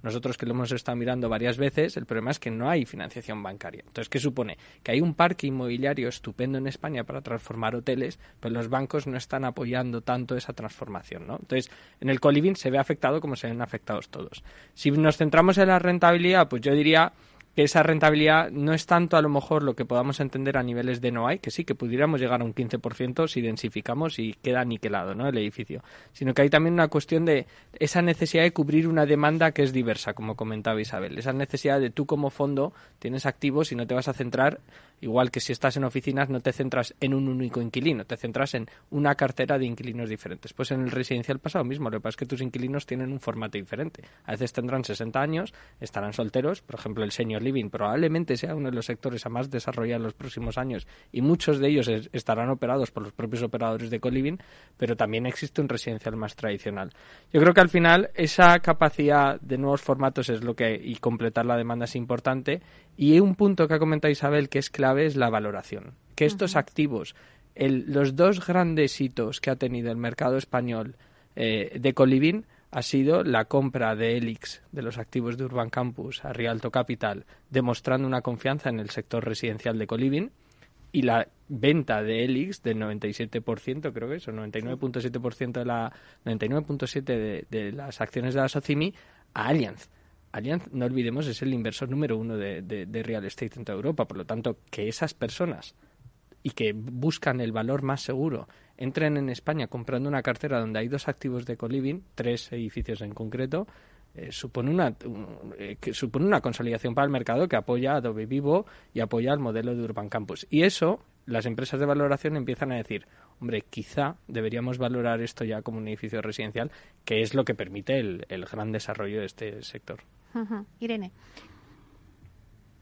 nosotros que lo hemos estado mirando varias veces, el problema es que no hay financiación bancaria. Entonces, ¿qué supone? Que hay un parque inmobiliario estupendo en España para transformar hoteles, pero los bancos no están apoyando tanto esa transformación, ¿no? Entonces, en el coliving se ve afectado como se ven afectados todos. Si nos centramos en la rentabilidad, pues yo diría que esa rentabilidad no es tanto a lo mejor lo que podamos entender a niveles de no hay, que sí, que pudiéramos llegar a un 15% si densificamos y queda aniquilado ¿no? el edificio, sino que hay también una cuestión de esa necesidad de cubrir una demanda que es diversa, como comentaba Isabel, esa necesidad de tú como fondo tienes activos y no te vas a centrar, igual que si estás en oficinas, no te centras en un único inquilino, te centras en una cartera de inquilinos diferentes. Pues en el residencial pasado mismo, lo que pasa es que tus inquilinos tienen un formato diferente. A veces tendrán 60 años, estarán solteros, por ejemplo, el señor living probablemente sea uno de los sectores a más desarrollar en los próximos años y muchos de ellos estarán operados por los propios operadores de co-living, pero también existe un residencial más tradicional. Yo creo que al final esa capacidad de nuevos formatos es lo que y completar la demanda es importante y un punto que ha comentado Isabel que es clave es la valoración. Que estos activos, los dos grandes hitos que ha tenido el mercado español eh, de co-living ha sido la compra de Elix de los activos de Urban Campus a Rialto Capital, demostrando una confianza en el sector residencial de Coliving, y la venta de Elix del 97%, creo que es, o 99.7% de la 99.7 de, de, las acciones de la Socimi a Allianz. Allianz, no olvidemos, es el inversor número uno de, real estate en toda Europa. Por lo tanto, que esas personas y que buscan el valor más seguro entren en España comprando una cartera donde hay dos activos de coliving, tres edificios en concreto, eh, supone, una, eh, que supone una consolidación para el mercado que apoya a Adobe Vivo y apoya al modelo de Urban Campus. Y eso, las empresas de valoración empiezan a decir, hombre, quizá deberíamos valorar esto ya como un edificio residencial, que es lo que permite el, gran desarrollo de este sector. Irene.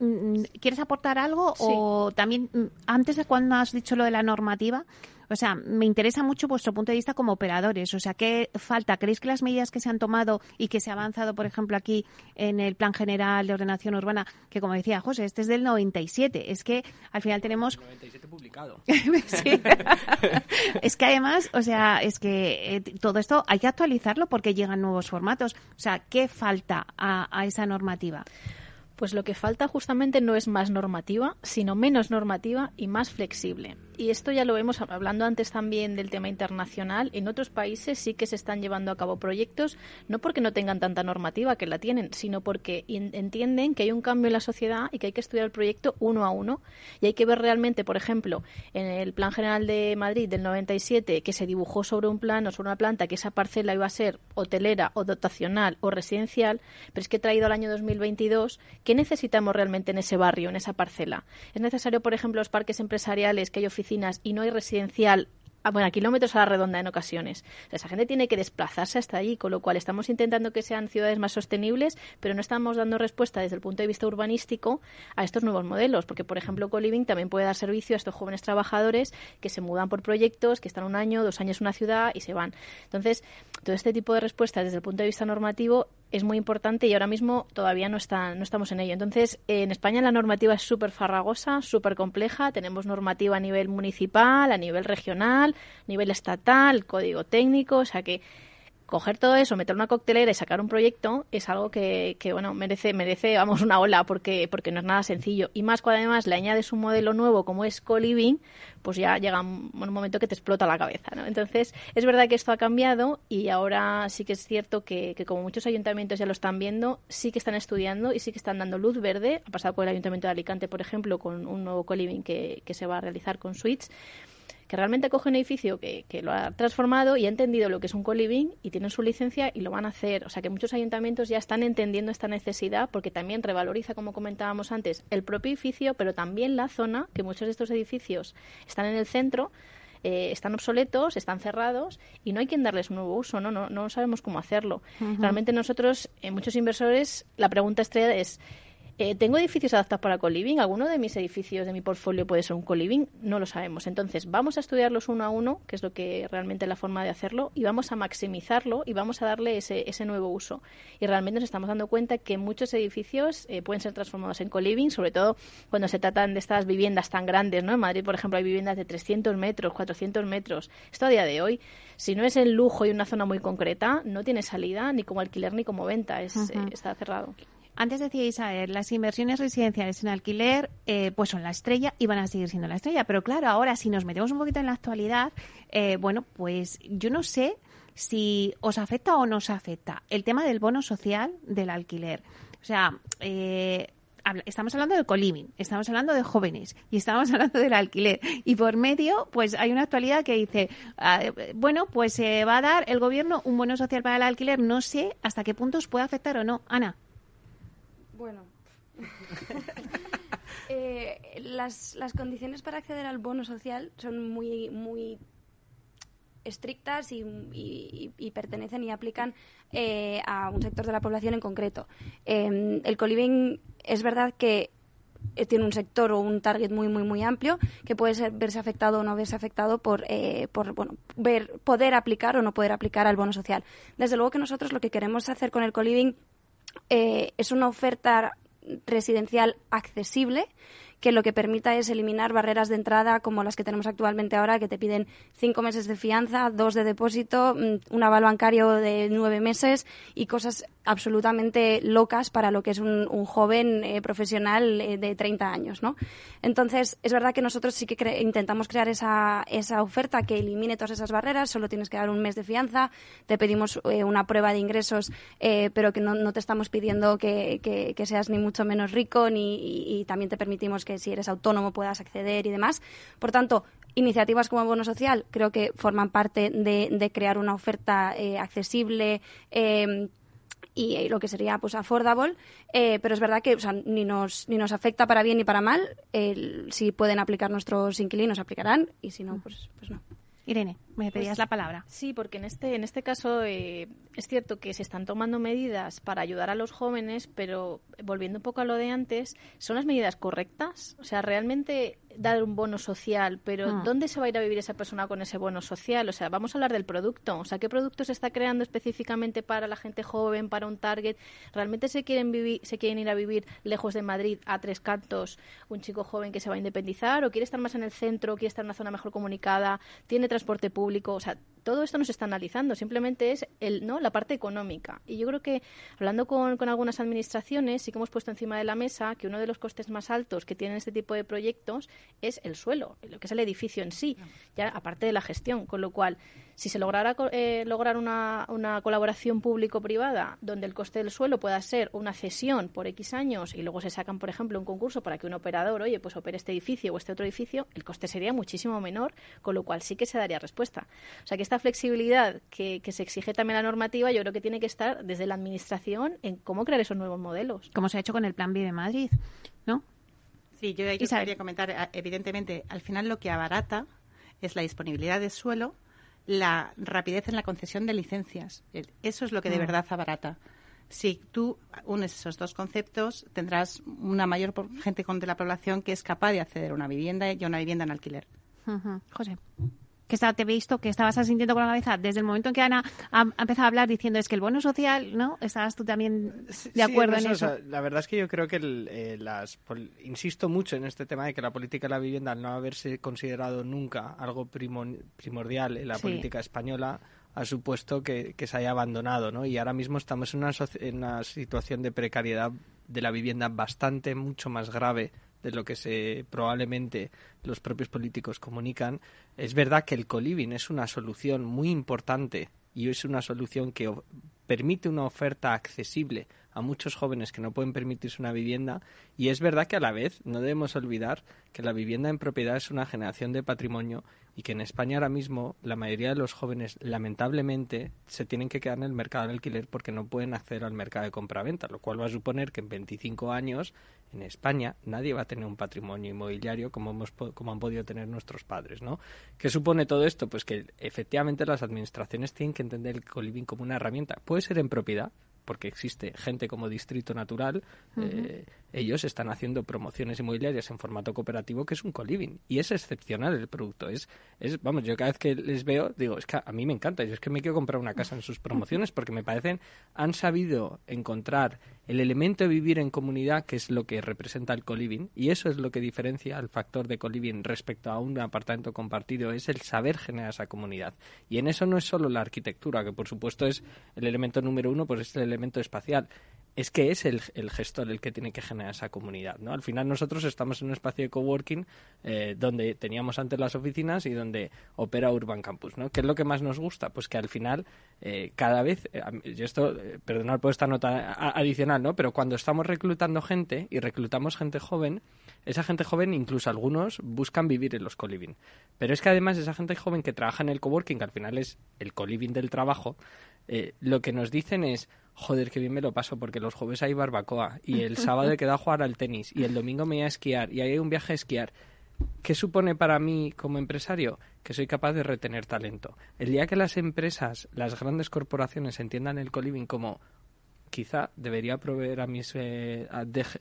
Mm, ¿Quieres aportar algo? O también, mm, antes de cuando has dicho lo de la normativa, o sea, me interesa mucho vuestro punto de vista como operadores. O sea, ¿qué falta? ¿Creéis que las medidas que se han tomado y que se ha avanzado, por ejemplo, aquí en el Plan General de Ordenación Urbana, que como decía José, este es del 97, es que al final tenemos... 97 publicado. *laughs* sí. *laughs* es que además, o sea, es que eh, todo esto hay que actualizarlo porque llegan nuevos formatos. O sea, ¿qué falta a esa normativa? Pues lo que falta justamente no es más normativa, sino menos normativa y más flexible. Y esto ya lo vemos hablando antes también del tema internacional. En otros países sí que se están llevando a cabo proyectos, no porque no tengan tanta normativa, que la tienen, sino porque entienden que hay un cambio en la sociedad y que hay que estudiar el proyecto uno a uno. Y hay que ver realmente, por ejemplo, en el Plan General de Madrid del 97, que se dibujó sobre un plano, sobre una planta, que esa parcela iba a ser hotelera o dotacional o residencial, pero es que traído al año 2022 ¿Qué necesitamos realmente en ese barrio, en esa parcela? ¿Es necesario, por ejemplo, los parques empresariales, que hay oficinas y no hay residencial a, bueno, a kilómetros a la redonda en ocasiones. esa gente tiene que desplazarse hasta allí, con lo cual estamos intentando que sean ciudades más sostenibles, pero no estamos dando respuesta desde el punto de vista urbanístico a estos nuevos modelos, porque, por ejemplo, Coliving también puede dar servicio a estos jóvenes trabajadores que se mudan por proyectos, que están un año, dos años en una ciudad y se van. Entonces, todo este tipo de respuestas desde el punto de vista normativo es muy importante y ahora mismo todavía no, está, no estamos en ello. Entonces, en España la normativa es súper farragosa, súper compleja. Tenemos normativa a nivel municipal, a nivel regional, a nivel estatal, código técnico, o sea que coger todo eso, meter una coctelera y sacar un proyecto es algo que, que, bueno, merece, merece, vamos, una ola porque, porque no es nada sencillo. Y más cuando además le añades un modelo nuevo como es co-living, pues ya llega un, momento que te explota la cabeza, ¿no? Entonces, es verdad que esto ha cambiado y ahora sí que es cierto que, que como muchos ayuntamientos ya lo están viendo, sí que están estudiando y sí que están dando luz verde. Ha pasado por el Ayuntamiento de Alicante, por ejemplo, con un nuevo co-living que, que se va a realizar con suites que realmente coge un edificio que, que, lo ha transformado y ha entendido lo que es un co-living y tienen su licencia y lo van a hacer. O sea que muchos ayuntamientos ya están entendiendo esta necesidad porque también revaloriza, como comentábamos antes, el propio edificio, pero también la zona, que muchos de estos edificios están en el centro. Eh, están obsoletos, están cerrados y no hay quien darles un nuevo uso, no, no, no sabemos cómo hacerlo. Uh -huh. Realmente nosotros, eh, muchos inversores, la pregunta estrella es eh, ¿Tengo edificios adaptados para co-living? ¿Alguno de mis edificios de mi portfolio puede ser un co-living? No lo sabemos. Entonces, vamos a estudiarlos uno a uno, que es lo que realmente es la forma de hacerlo, y vamos a maximizarlo y vamos a darle ese, ese nuevo uso. Y realmente nos estamos dando cuenta que muchos edificios eh, pueden ser transformados en co-living, sobre todo cuando se tratan de estas viviendas tan grandes. ¿no? En Madrid, por ejemplo, hay viviendas de 300 metros, 400 metros. Esto a día de hoy, si no es el lujo y una zona muy concreta, no tiene salida ni como alquiler ni como venta. Es, uh -huh. eh, está cerrado. Antes decía Isabel, las inversiones residenciales en alquiler eh, pues son la estrella y van a seguir siendo la estrella. Pero claro, ahora si nos metemos un poquito en la actualidad, eh, bueno, pues yo no sé si os afecta o no os afecta el tema del bono social del alquiler. O sea, eh, estamos hablando del coliving, estamos hablando de jóvenes y estamos *laughs* hablando del alquiler. Y por medio, pues hay una actualidad que dice, uh, bueno, pues se eh, va a dar el gobierno un bono social para el alquiler. No sé hasta qué punto os puede afectar o no. Ana. Bueno. *laughs* eh, las, las condiciones para acceder al bono social son muy, muy estrictas y, y, pertenecen y aplican eh, a un sector de la población en concreto. Eh, el coliving es verdad que tiene un sector o un target muy muy muy amplio que puede ser, verse afectado o no verse afectado por, eh, por bueno, ver, poder aplicar o no poder aplicar al bono social. Desde luego que nosotros lo que queremos hacer con el coliving eh, es una oferta residencial accesible que lo que permita es eliminar barreras de entrada como las que tenemos actualmente ahora, que te piden cinco meses de fianza, dos de depósito, un aval bancario de nueve meses y cosas absolutamente locas para lo que es un, joven eh, profesional eh, de 30 años, ¿no? Entonces, es verdad que nosotros sí que intentamos crear esa, esa oferta que elimine todas esas barreras, solo tienes que dar un mes de fianza, te pedimos eh, una prueba de ingresos, pero que no, no, te estamos pidiendo que, que, seas ni mucho menos rico, ni, y también te permitimos que si eres autónomo puedas acceder y demás. Por tanto, iniciativas como el Bono Social creo que forman parte de, crear una oferta eh, accesible, eh, y, lo que sería pues affordable, eh, pero es verdad que ni, nos, ni nos afecta para bien ni para mal. Si pueden aplicar nuestros inquilinos, aplicarán, y si no, pues, pues no. Irene, me pedías pues, la palabra. Sí, porque en este, en este caso eh, es cierto que se están tomando medidas para ayudar a los jóvenes, pero volviendo un poco a lo de antes, ¿son las medidas correctas? O sea, realmente dar un bono social, pero Ah. ¿dónde se va a ir a vivir esa persona con ese bono social? O sea, vamos a hablar del producto. O sea, ¿qué producto se está creando específicamente para la gente joven, para un target? ¿Realmente se quieren, vivir, se quieren ir a vivir lejos de Madrid, a tres cantos, un chico joven que se va a independizar? ¿O quiere estar más en el centro, quiere estar en una zona mejor comunicada, tiene transporte público? O sea, todo esto no se está analizando, simplemente es el, ¿no? la parte económica. Y yo creo que, hablando con, con algunas administraciones, sí que hemos puesto encima de la mesa que uno de los costes más altos que tienen este tipo de proyectos es el suelo, lo que es el edificio en sí, ya aparte de la gestión. Con lo cual, si se lograra eh, lograr una, una colaboración público-privada donde el coste del suelo pueda ser una cesión por X años y luego se sacan, por ejemplo, un concurso para que un operador, oye, pues opere este edificio o este otro edificio, el coste sería muchísimo menor, con lo cual sí que se daría respuesta. O sea que esta flexibilidad que, que se exige también la normativa, yo creo que tiene que estar desde la administración en cómo crear esos nuevos modelos. Como se ha hecho con el Plan B de Madrid, ¿no? Sí, yo, yo quería comentar, eh, evidentemente, al final lo que abarata es la disponibilidad de suelo, la rapidez en la concesión de licencias. Eso es lo que de Mm. verdad abarata. Si tú unes esos dos conceptos, tendrás una mayor gente de la población que es capaz de acceder a una vivienda y a una vivienda en alquiler. José. Que te he visto que estabas asintiendo con la cabeza desde el momento en que Ana ha, ha empezado a hablar diciendo es que el bono social, ¿no? Estabas tú también de acuerdo Sí, en o eso. sea, la verdad es que yo creo que el, eh, las insisto mucho en este tema de que la política de la vivienda al no haberse considerado nunca algo primo- primordial en la Sí. política española ha supuesto que, se haya abandonado, ¿no? Y ahora mismo estamos en una, en una situación de precariedad de la vivienda bastante, mucho más grave de lo que se probablemente los propios políticos comunican. Es verdad que el coliving es una solución muy importante y es una solución que permite una oferta accesible a muchos jóvenes que no pueden permitirse una vivienda y es verdad que a la vez no debemos olvidar que la vivienda en propiedad es una generación de patrimonio y que en España ahora mismo la mayoría de los jóvenes lamentablemente se tienen que quedar en el mercado del alquiler porque no pueden acceder al mercado de compraventa, lo cual va a suponer que en 25 años en España nadie va a tener un patrimonio inmobiliario como hemos como han podido tener nuestros padres, ¿no? ¿Qué supone todo esto? Pues que efectivamente las administraciones tienen que entender el coliving como una herramienta. Puede ser en propiedad, porque existe gente como Distrito Natural, eh, ellos están haciendo promociones inmobiliarias en formato cooperativo que es un coliving y es excepcional el producto. Es, es, vamos, yo cada vez que les veo digo, es que a mí me encanta, yo es que me quiero comprar una casa en sus promociones porque me parecen, han sabido encontrar el elemento de vivir en comunidad que es lo que representa el coliving y eso es lo que diferencia al factor de coliving respecto a un apartamento compartido, es el saber generar esa comunidad. Y en eso no es solo la arquitectura, que por supuesto es el elemento número uno, pues es el elemento espacial es que es el, gestor el que tiene que generar esa comunidad. ¿no? Al final nosotros estamos en un espacio de coworking eh, donde teníamos antes las oficinas y donde opera Urban Campus. ¿no? ¿Qué es lo que más nos gusta? Pues que al final eh, cada vez, eh, yo esto, perdonad por esta nota adicional, ¿no? pero cuando estamos reclutando gente y reclutamos gente joven, esa gente joven, incluso algunos, buscan vivir en los coliving. Pero es que además esa gente joven que trabaja en el coworking, que al final es el coliving del trabajo, lo que nos dicen es joder, qué bien me lo paso porque los jueves hay barbacoa y el *laughs* sábado he quedado a jugar al tenis y el domingo me voy a esquiar y hay un viaje a esquiar. ¿Qué supone para mí como empresario? Que soy capaz de retener talento. El día que las empresas, las grandes corporaciones entiendan el coliving como quizá debería proveer a mis eh,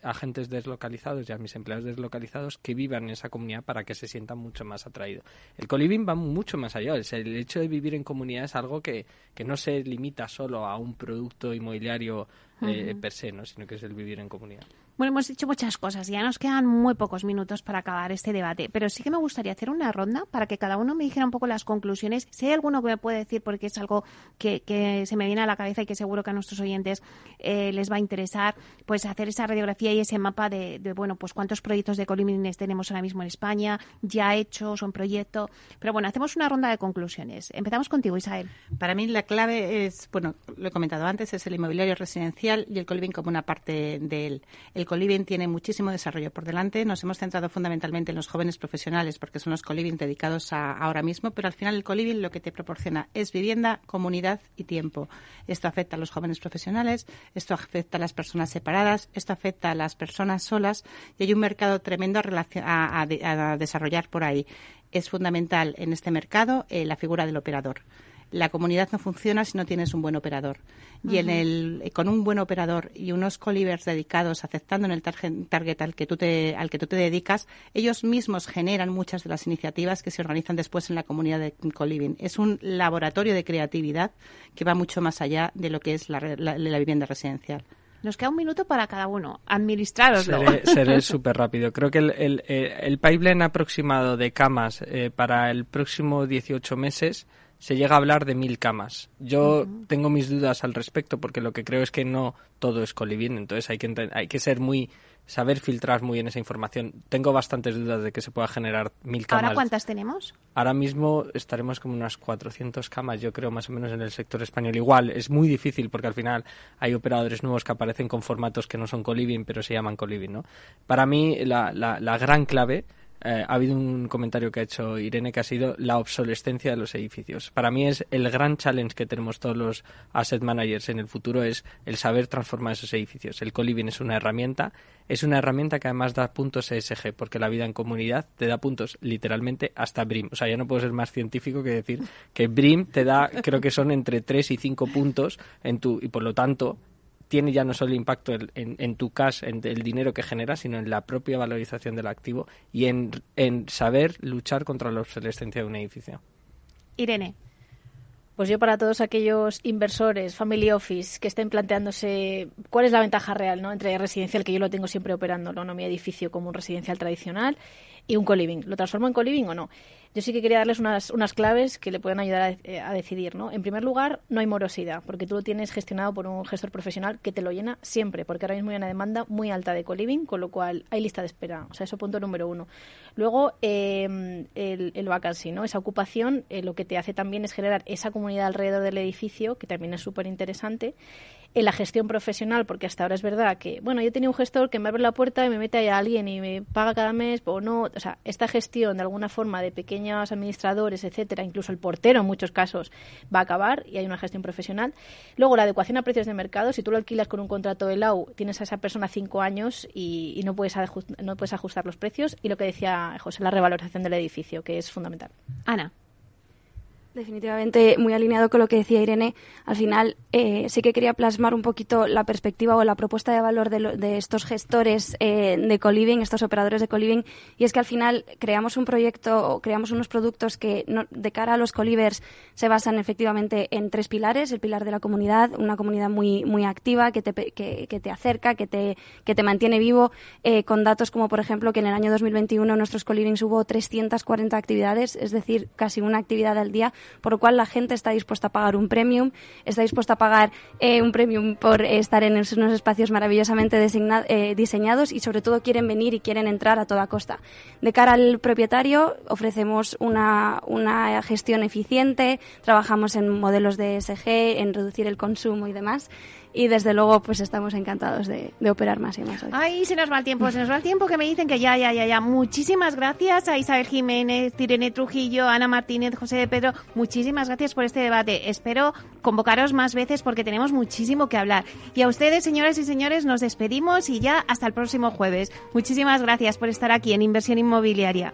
agentes deslocalizados y a mis empleados deslocalizados que vivan en esa comunidad para que se sientan mucho más atraídos. El coliving va mucho más allá. el hecho de vivir en comunidad es algo que, que no se limita solo a un producto inmobiliario eh, per se, ¿no? sino que es el vivir en comunidad. Bueno, hemos dicho muchas cosas, ya nos quedan muy pocos minutos para acabar este debate, pero sí que me gustaría hacer una ronda para que cada uno me dijera un poco las conclusiones. Si hay alguno que me puede decir, porque es algo que, se me viene a la cabeza y que seguro que a nuestros oyentes eh, les va a interesar, pues hacer esa radiografía y ese mapa de, bueno, pues cuántos proyectos de columnines tenemos ahora mismo en España, ya hechos o en proyecto. Pero bueno, hacemos una ronda de conclusiones. Empezamos contigo, Isabel. Para mí la clave es, bueno, lo he comentado antes, es el inmobiliario residencial y el coliving como una parte de él. Coliving tiene muchísimo desarrollo por delante. Nos hemos centrado fundamentalmente en los jóvenes profesionales porque son los coliving dedicados a ahora mismo, pero al final el coliving lo que te proporciona es vivienda, comunidad y tiempo. Esto afecta a los jóvenes profesionales, esto afecta a las personas separadas, esto afecta a las personas solas y hay un mercado tremendo a, desarrollar por ahí. Es fundamental en este mercado eh, la figura del operador la comunidad no funciona si no tienes un buen operador. Y en el, con un buen operador y unos colivers dedicados, aceptando en el target, al que, tú te, al que tú te dedicas, ellos mismos generan muchas de las iniciativas que se organizan después en la comunidad de coliving. Es un laboratorio de creatividad que va mucho más allá de lo que es la, vivienda residencial. Nos queda un minuto para cada uno. Administraroslo. Seré súper *laughs* rápido. Creo que el, el, pipeline aproximado de camas eh, para el próximo 18 meses se llega a hablar de mil camas. Yo tengo mis dudas al respecto porque lo que creo es que no todo es coliving, entonces hay que, hay que ser muy saber filtrar muy bien esa información. Tengo bastantes dudas de que se pueda generar mil camas. ¿Ahora cuántas tenemos? Ahora mismo estaremos como unas 400 camas, yo creo, más o menos en el sector español. Igual, es muy difícil porque al final hay operadores nuevos que aparecen con formatos que no son coliving, pero se llaman coliving, ¿no? Para mí, la, la, la gran clave eh, ha habido un comentario que ha hecho Irene que ha sido la obsolescencia de los edificios. Para mí es el gran challenge que tenemos todos los asset managers en el futuro es el saber transformar esos edificios. El coliving es una herramienta, es una herramienta que además da puntos ESG porque la vida en comunidad te da puntos literalmente hasta BRIM. O sea, ya no puedo ser más científico que decir que BRIM te da, creo que son entre 3 y 5 puntos en tu y por lo tanto tiene ya no solo impacto en, tu cash, en el dinero que genera, sino en la propia valorización del activo y en, saber luchar contra la obsolescencia de un edificio. Irene. Pues yo para todos aquellos inversores, family office, que estén planteándose cuál es la ventaja real ¿no? entre residencial, que yo lo tengo siempre operando, ¿no? mi edificio como un residencial tradicional, y un coliving. ¿Lo transformo en coliving o no? Yo sí que quería darles unas, unas claves que le pueden ayudar a, eh, a decidir. ¿no? En primer lugar, no hay morosidad, porque tú lo tienes gestionado por un gestor profesional que te lo llena siempre, porque ahora mismo hay una demanda muy alta de coliving, con lo cual hay lista de espera. O sea, eso punto número uno. Luego, eh, el, el vacancy, ¿no? esa ocupación, eh, lo que te hace también es generar esa comunidad alrededor del edificio, que también es súper interesante en la gestión profesional, porque hasta ahora es verdad que, bueno, yo tenía un gestor que me abre la puerta y me mete ahí a alguien y me paga cada mes o no. O sea, esta gestión de alguna forma de pequeños administradores, etcétera, incluso el portero en muchos casos va a acabar y hay una gestión profesional. Luego, la adecuación a precios de mercado, si tú lo alquilas con un contrato de LAU, tienes a esa persona cinco años y, y no, puedes no puedes ajustar los precios. Y lo que decía José, la revalorización del edificio, que es fundamental. Ana. Definitivamente muy alineado con lo que decía Irene. Al final eh, sí que quería plasmar un poquito la perspectiva o la propuesta de valor de, lo, de estos gestores eh, de coliving, estos operadores de coliving, y es que al final creamos un proyecto o creamos unos productos que no, de cara a los colivers se basan efectivamente en tres pilares. El pilar de la comunidad, una comunidad muy, muy activa que te, que, que te acerca, que te, que te mantiene vivo, eh, con datos como por ejemplo que en el año 2021 en nuestros colivings hubo 340 actividades, es decir, casi una actividad al día por lo cual la gente está dispuesta a pagar un premium, está dispuesta a pagar eh, un premium por estar en unos espacios maravillosamente eh, diseñados y sobre todo quieren venir y quieren entrar a toda costa. De cara al propietario ofrecemos una, una gestión eficiente, trabajamos en modelos de ESG, en reducir el consumo y demás y desde luego pues estamos encantados de, de, operar más y más hoy. Ay, se nos va el tiempo, se nos va el tiempo que me dicen que ya, ya, ya, ya. Muchísimas gracias a Isabel Jiménez, Tirene Trujillo, Ana Martínez, José de Pedro. Muchísimas gracias por este debate. Espero convocaros más veces porque tenemos muchísimo que hablar. Y a ustedes, señoras y señores, nos despedimos y ya hasta el próximo jueves. Muchísimas gracias por estar aquí en Inversión Inmobiliaria.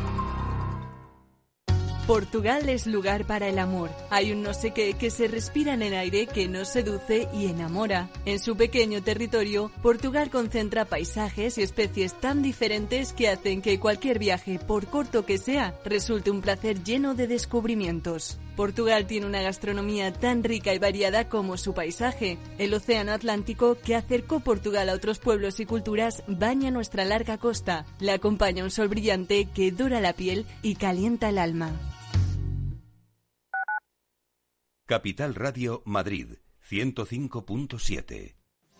Portugal es lugar para el amor. Hay un no sé qué que se respira en el aire que nos seduce y enamora. En su pequeño territorio, Portugal concentra paisajes y especies tan diferentes que hacen que cualquier viaje, por corto que sea, resulte un placer lleno de descubrimientos. Portugal tiene una gastronomía tan rica y variada como su paisaje. El Océano Atlántico, que acercó Portugal a otros pueblos y culturas, baña nuestra larga costa. Le acompaña un sol brillante que dora la piel y calienta el alma. Capital Radio Madrid 105.7